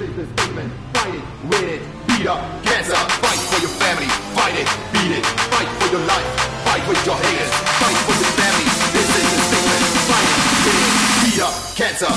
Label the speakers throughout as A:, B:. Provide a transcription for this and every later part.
A: Fight it, win it, beat up cancer. Fight for your family, fight it, beat it. Fight for your life, fight with your haters. Fight for your family, this is the statement. Fight it, beat it, beat up cancer.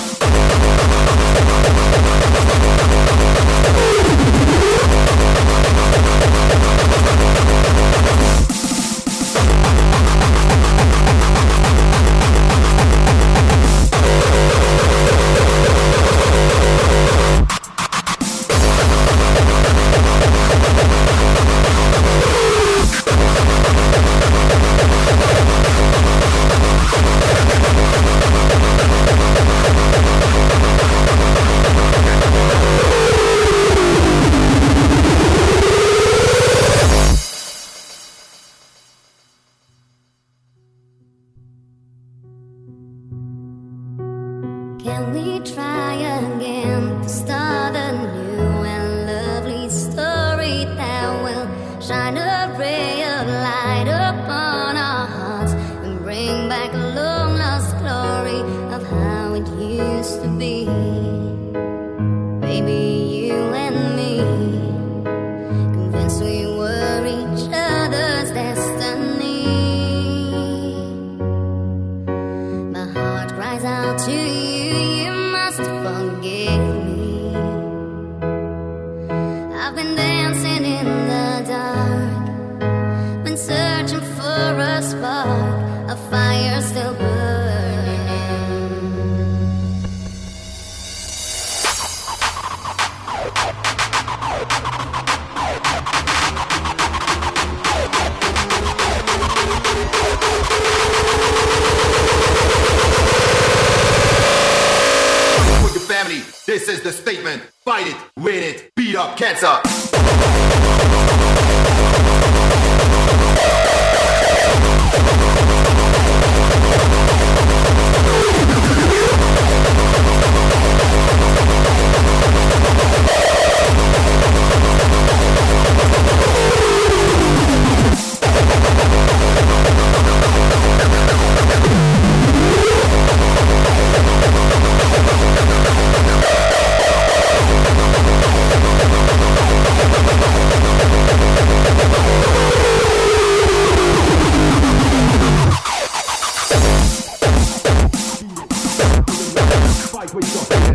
A: cancer.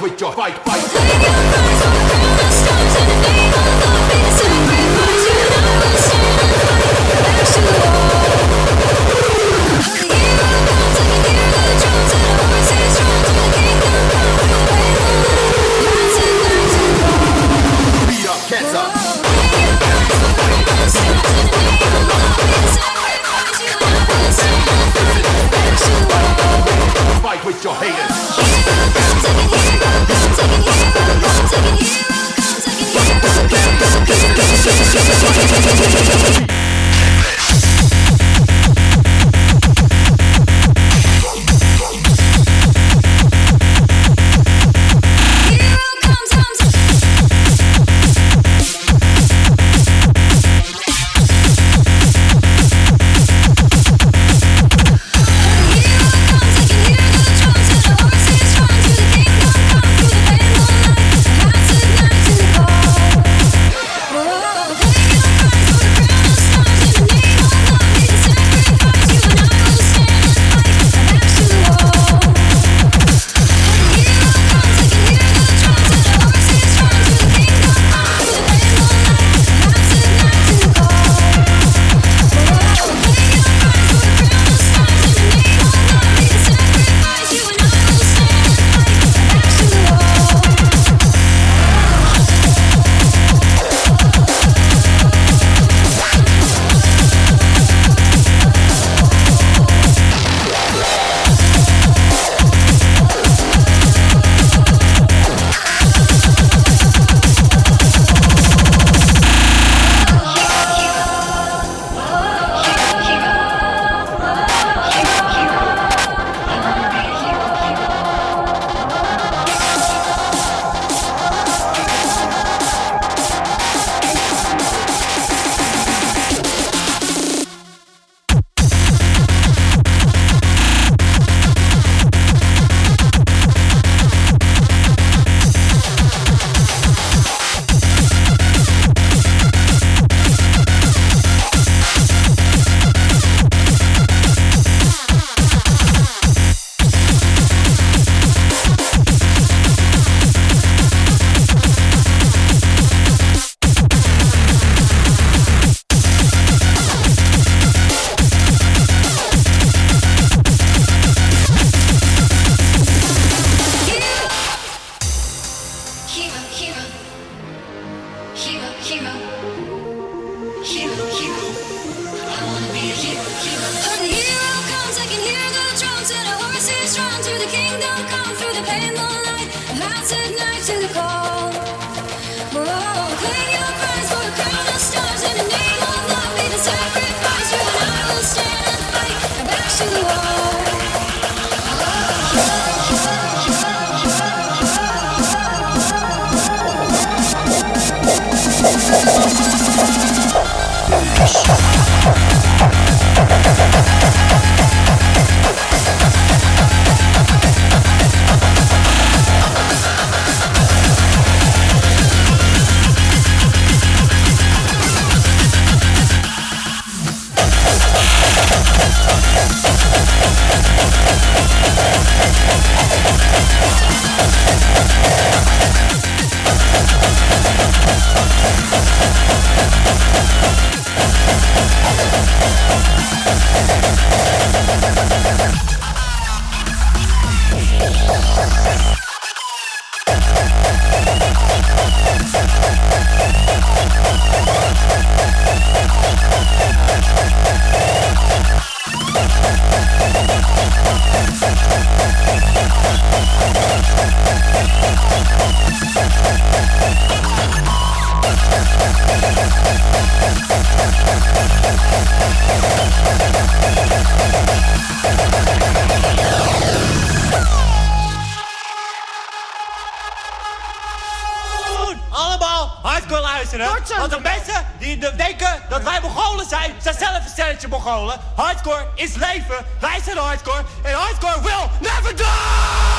A: with your fight, fight.
B: Want de mensen die denken dat wij Mongolen zijn, zijn zelf een stelletje Mongolen. Hardcore is leven, wij zijn hardcore en hardcore will never die!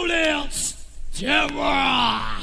C: Shadowlands Terror!